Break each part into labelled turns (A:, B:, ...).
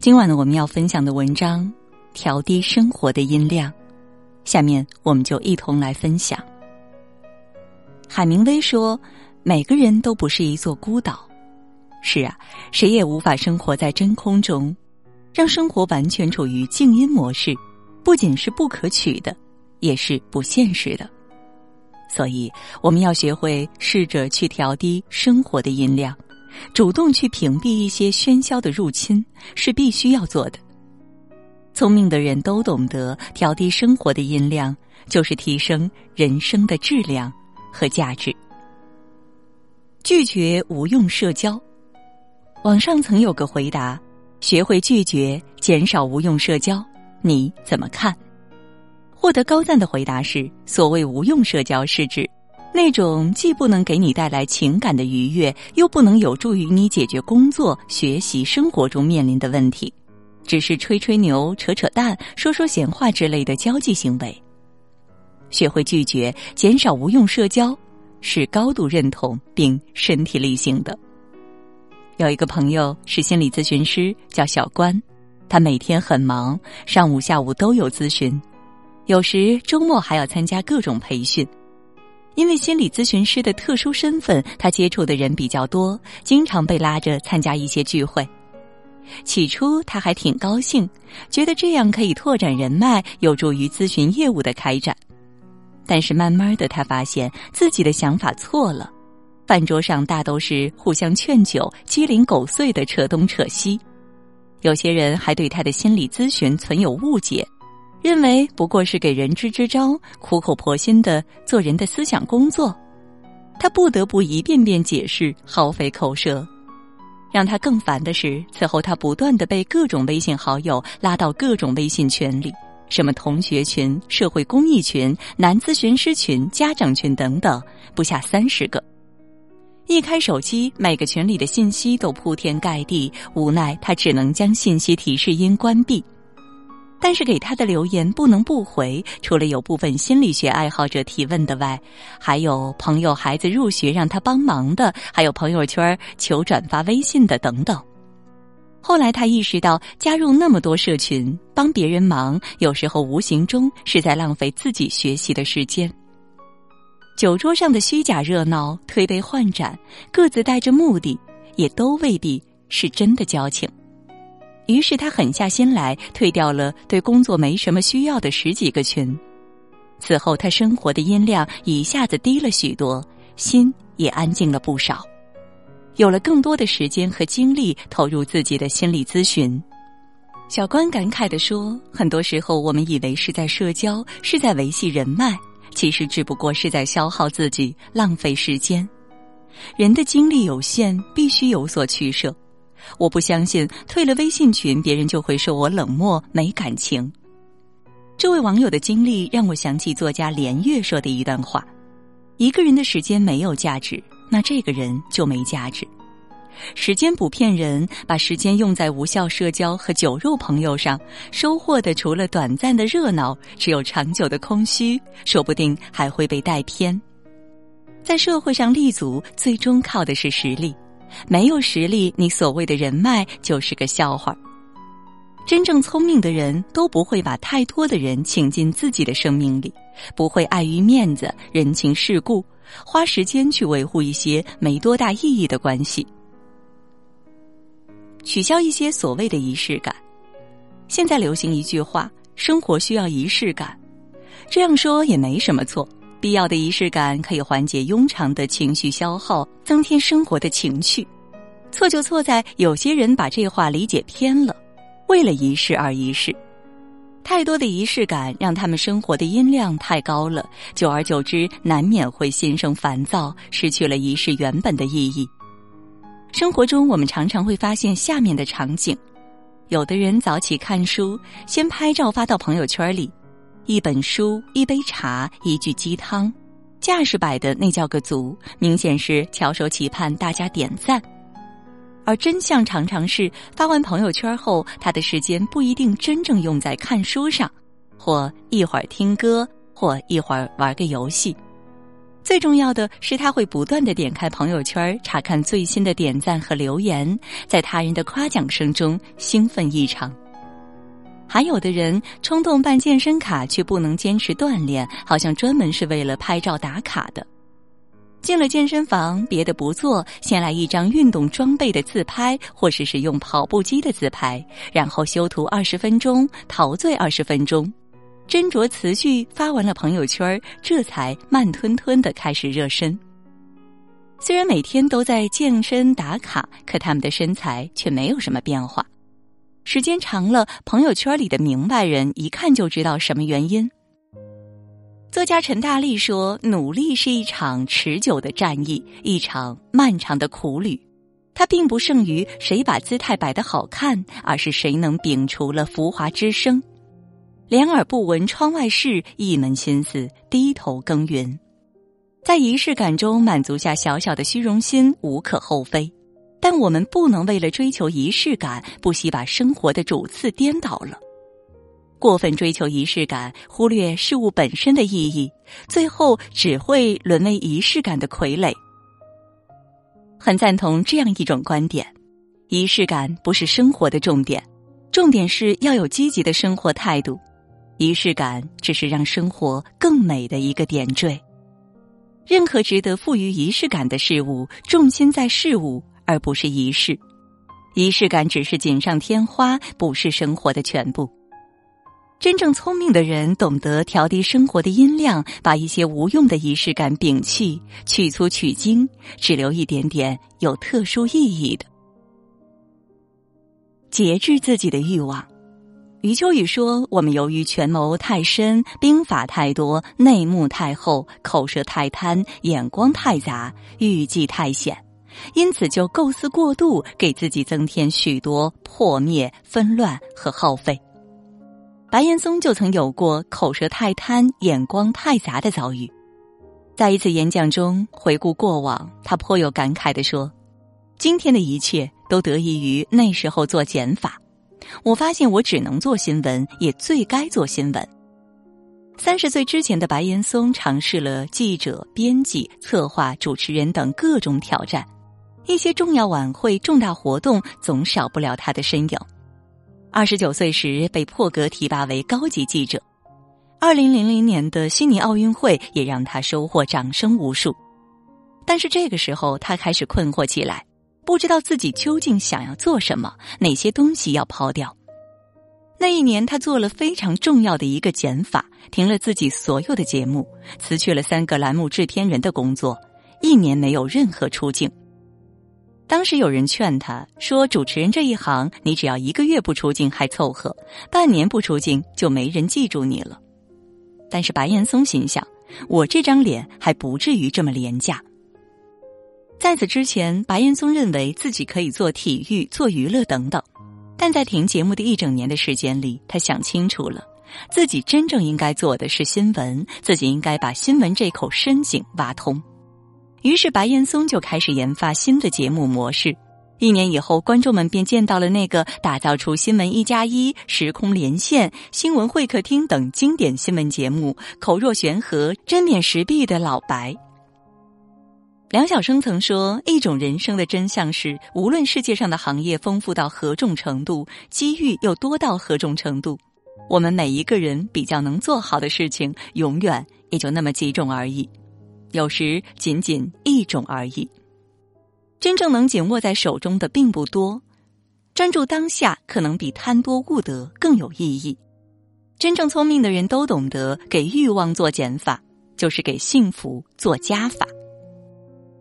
A: 今晚呢，我们要分享的文章，调低生活的音量。下面我们就一同来分享。海明威说：“每个人都不是一座孤岛。”是啊，谁也无法生活在真空中，让生活完全处于静音模式，不仅是不可取的，也是不现实的。所以，我们要学会试着去调低生活的音量。主动去屏蔽一些喧嚣的入侵是必须要做的。聪明的人都懂得调低生活的音量，就是提升人生的质量和价值。拒绝无用社交。网上曾有个回答：“学会拒绝，减少无用社交，你怎么看？”获得高赞的回答是：“所谓无用社交，是指。”那种既不能给你带来情感的愉悦，又不能有助于你解决工作、学习、生活中面临的问题，只是吹吹牛、扯扯淡、说说闲话之类的交际行为。学会拒绝，减少无用社交，是高度认同并身体力行的。有一个朋友是心理咨询师，叫小关，他每天很忙，上午、下午都有咨询，有时周末还要参加各种培训。因为心理咨询师的特殊身份，他接触的人比较多，经常被拉着参加一些聚会。起初他还挺高兴，觉得这样可以拓展人脉，有助于咨询业务的开展。但是慢慢的，他发现自己的想法错了。饭桌上大都是互相劝酒，鸡零狗碎的扯东扯西。有些人还对他的心理咨询存有误解。认为不过是给人支支招，苦口婆心的做人的思想工作，他不得不一遍遍解释，耗费口舌。让他更烦的是，此后他不断的被各种微信好友拉到各种微信群里，什么同学群、社会公益群、男咨询师群、家长群等等，不下三十个。一开手机，每个群里的信息都铺天盖地，无奈他只能将信息提示音关闭。但是给他的留言不能不回，除了有部分心理学爱好者提问的外，还有朋友孩子入学让他帮忙的，还有朋友圈求转发微信的等等。后来他意识到，加入那么多社群帮别人忙，有时候无形中是在浪费自己学习的时间。酒桌上的虚假热闹、推杯换盏，各自带着目的，也都未必是真的交情。于是他狠下心来，退掉了对工作没什么需要的十几个群。此后，他生活的音量一下子低了许多，心也安静了不少，有了更多的时间和精力投入自己的心理咨询。小关感慨地说：“很多时候，我们以为是在社交，是在维系人脉，其实只不过是在消耗自己，浪费时间。人的精力有限，必须有所取舍。”我不相信退了微信群，别人就会说我冷漠没感情。这位网友的经历让我想起作家连岳说的一段话：一个人的时间没有价值，那这个人就没价值。时间不骗人，把时间用在无效社交和酒肉朋友上，收获的除了短暂的热闹，只有长久的空虚，说不定还会被带偏。在社会上立足，最终靠的是实力。没有实力，你所谓的人脉就是个笑话。真正聪明的人都不会把太多的人请进自己的生命里，不会碍于面子、人情世故，花时间去维护一些没多大意义的关系。取消一些所谓的仪式感。现在流行一句话：“生活需要仪式感。”这样说也没什么错。必要的仪式感可以缓解庸常的情绪消耗，增添生活的情趣。错就错在有些人把这话理解偏了，为了仪式而仪式。太多的仪式感让他们生活的音量太高了，久而久之难免会心生烦躁，失去了仪式原本的意义。生活中我们常常会发现下面的场景：有的人早起看书，先拍照发到朋友圈里。一本书，一杯茶，一句鸡汤，架势摆的那叫个足，明显是翘首企盼大家点赞。而真相常常是发完朋友圈后，他的时间不一定真正用在看书上，或一会儿听歌，或一会儿玩个游戏。最重要的是，他会不断的点开朋友圈，查看最新的点赞和留言，在他人的夸奖声中兴奋异常。还有的人冲动办健身卡，却不能坚持锻炼，好像专门是为了拍照打卡的。进了健身房，别的不做，先来一张运动装备的自拍，或是使用跑步机的自拍，然后修图二十分钟，陶醉二十分钟。斟酌词句发完了朋友圈，这才慢吞吞的开始热身。虽然每天都在健身打卡，可他们的身材却没有什么变化。时间长了，朋友圈里的明白人一看就知道什么原因。作家陈大力说：“努力是一场持久的战役，一场漫长的苦旅。它并不胜于谁把姿态摆得好看，而是谁能摒除了浮华之声。”两耳不闻窗外事，一门心思低头耕耘，在仪式感中满足下小小的虚荣心无可厚非，但我们不能为了追求仪式感，不惜把生活的主次颠倒了。过分追求仪式感，忽略事物本身的意义，最后只会沦为仪式感的傀儡。很赞同这样一种观点：仪式感不是生活的重点，重点是要有积极的生活态度。仪式感只是让生活更美的一个点缀。任何值得赋予仪式感的事物，重心在事物而不是仪式。仪式感只是锦上添花，不是生活的全部。真正聪明的人懂得调低生活的音量，把一些无用的仪式感摒弃，去粗取精，只留一点点有特殊意义的。节制自己的欲望。余秋雨说：“我们由于权谋太深，兵法太多，内幕太厚，口舌太贪，眼光太杂，欲计太险，因此就构思过度，给自己增添许多破灭、纷乱和耗费。”白岩松就曾有过口舌太贪、眼光太杂的遭遇。在一次演讲中回顾过往，他颇有感慨的说：“今天的一切都得益于那时候做减法。”我发现我只能做新闻，也最该做新闻。三十岁之前的白岩松尝试了记者、编辑、策划、主持人等各种挑战，一些重要晚会、重大活动总少不了他的身影。二十九岁时被破格提拔为高级记者，二零零零年的悉尼奥运会也让他收获掌声无数。但是这个时候，他开始困惑起来。不知道自己究竟想要做什么，哪些东西要抛掉。那一年，他做了非常重要的一个减法，停了自己所有的节目，辞去了三个栏目制片人的工作，一年没有任何出镜。当时有人劝他说：“主持人这一行，你只要一个月不出镜还凑合，半年不出镜就没人记住你了。”但是白岩松心想：“我这张脸还不至于这么廉价。”在此之前，白岩松认为自己可以做体育、做娱乐等等，但在停节目的一整年的时间里，他想清楚了，自己真正应该做的是新闻，自己应该把新闻这口深井挖通。于是，白岩松就开始研发新的节目模式。一年以后，观众们便见到了那个打造出《新闻一加一》《时空连线》《新闻会客厅》等经典新闻节目，口若悬河、针砭时弊的老白。梁晓声曾说：“一种人生的真相是，无论世界上的行业丰富到何种程度，机遇又多到何种程度，我们每一个人比较能做好的事情，永远也就那么几种而已。有时仅仅一种而已。真正能紧握在手中的并不多，专注当下，可能比贪多悟得更有意义。真正聪明的人都懂得，给欲望做减法，就是给幸福做加法。”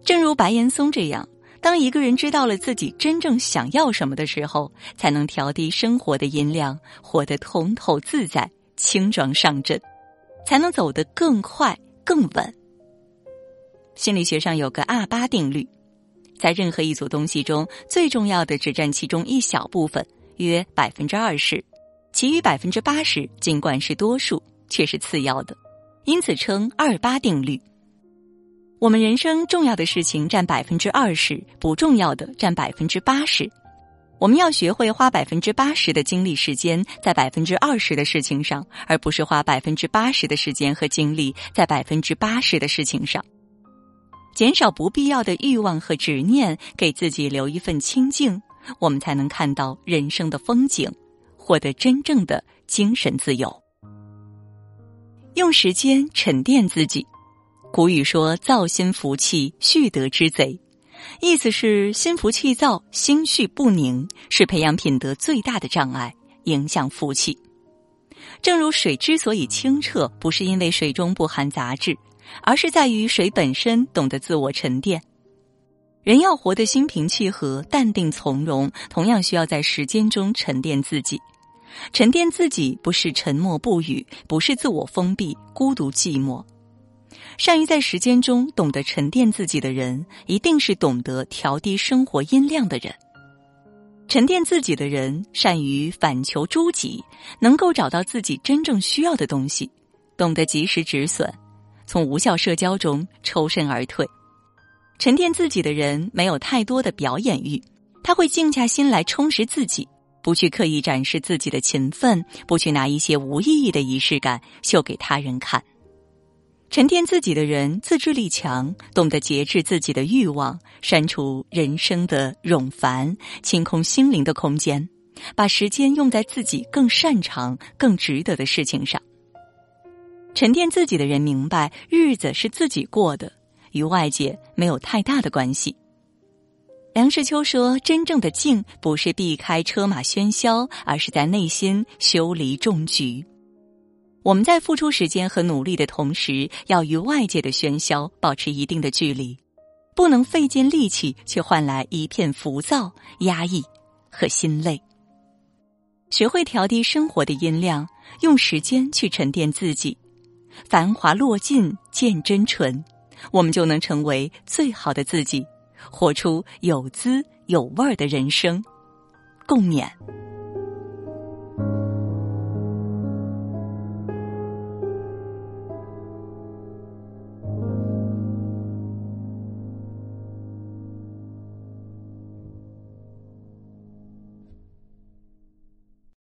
A: 正如白岩松这样，当一个人知道了自己真正想要什么的时候，才能调低生活的音量，活得通透自在、轻装上阵，才能走得更快、更稳。心理学上有个二八定律，在任何一组东西中，最重要的只占其中一小部分，约百分之二十，其余百分之八十尽管是多数，却是次要的，因此称二八定律。我们人生重要的事情占百分之二十，不重要的占百分之八十。我们要学会花百分之八十的精力时间在百分之二十的事情上，而不是花百分之八十的时间和精力在百分之八十的事情上。减少不必要的欲望和执念，给自己留一份清静，我们才能看到人生的风景，获得真正的精神自由。用时间沉淀自己。古语说：“躁心浮气，蓄德之贼。”意思是心浮气躁、心绪不宁，是培养品德最大的障碍，影响福气。正如水之所以清澈，不是因为水中不含杂质，而是在于水本身懂得自我沉淀。人要活得心平气和、淡定从容，同样需要在时间中沉淀自己。沉淀自己，不是沉默不语，不是自我封闭、孤独寂寞。善于在时间中懂得沉淀自己的人，一定是懂得调低生活音量的人。沉淀自己的人，善于反求诸己，能够找到自己真正需要的东西，懂得及时止损，从无效社交中抽身而退。沉淀自己的人，没有太多的表演欲，他会静下心来充实自己，不去刻意展示自己的勤奋，不去拿一些无意义的仪式感秀给他人看。沉淀自己的人，自制力强，懂得节制自己的欲望，删除人生的冗繁，清空心灵的空间，把时间用在自己更擅长、更值得的事情上。沉淀自己的人明白，日子是自己过的，与外界没有太大的关系。梁实秋说：“真正的静，不是避开车马喧嚣，而是在内心修篱种菊。”我们在付出时间和努力的同时，要与外界的喧嚣保持一定的距离，不能费尽力气却换来一片浮躁、压抑和心累。学会调低生活的音量，用时间去沉淀自己，繁华落尽见真纯，我们就能成为最好的自己，活出有滋有味儿的人生。共勉。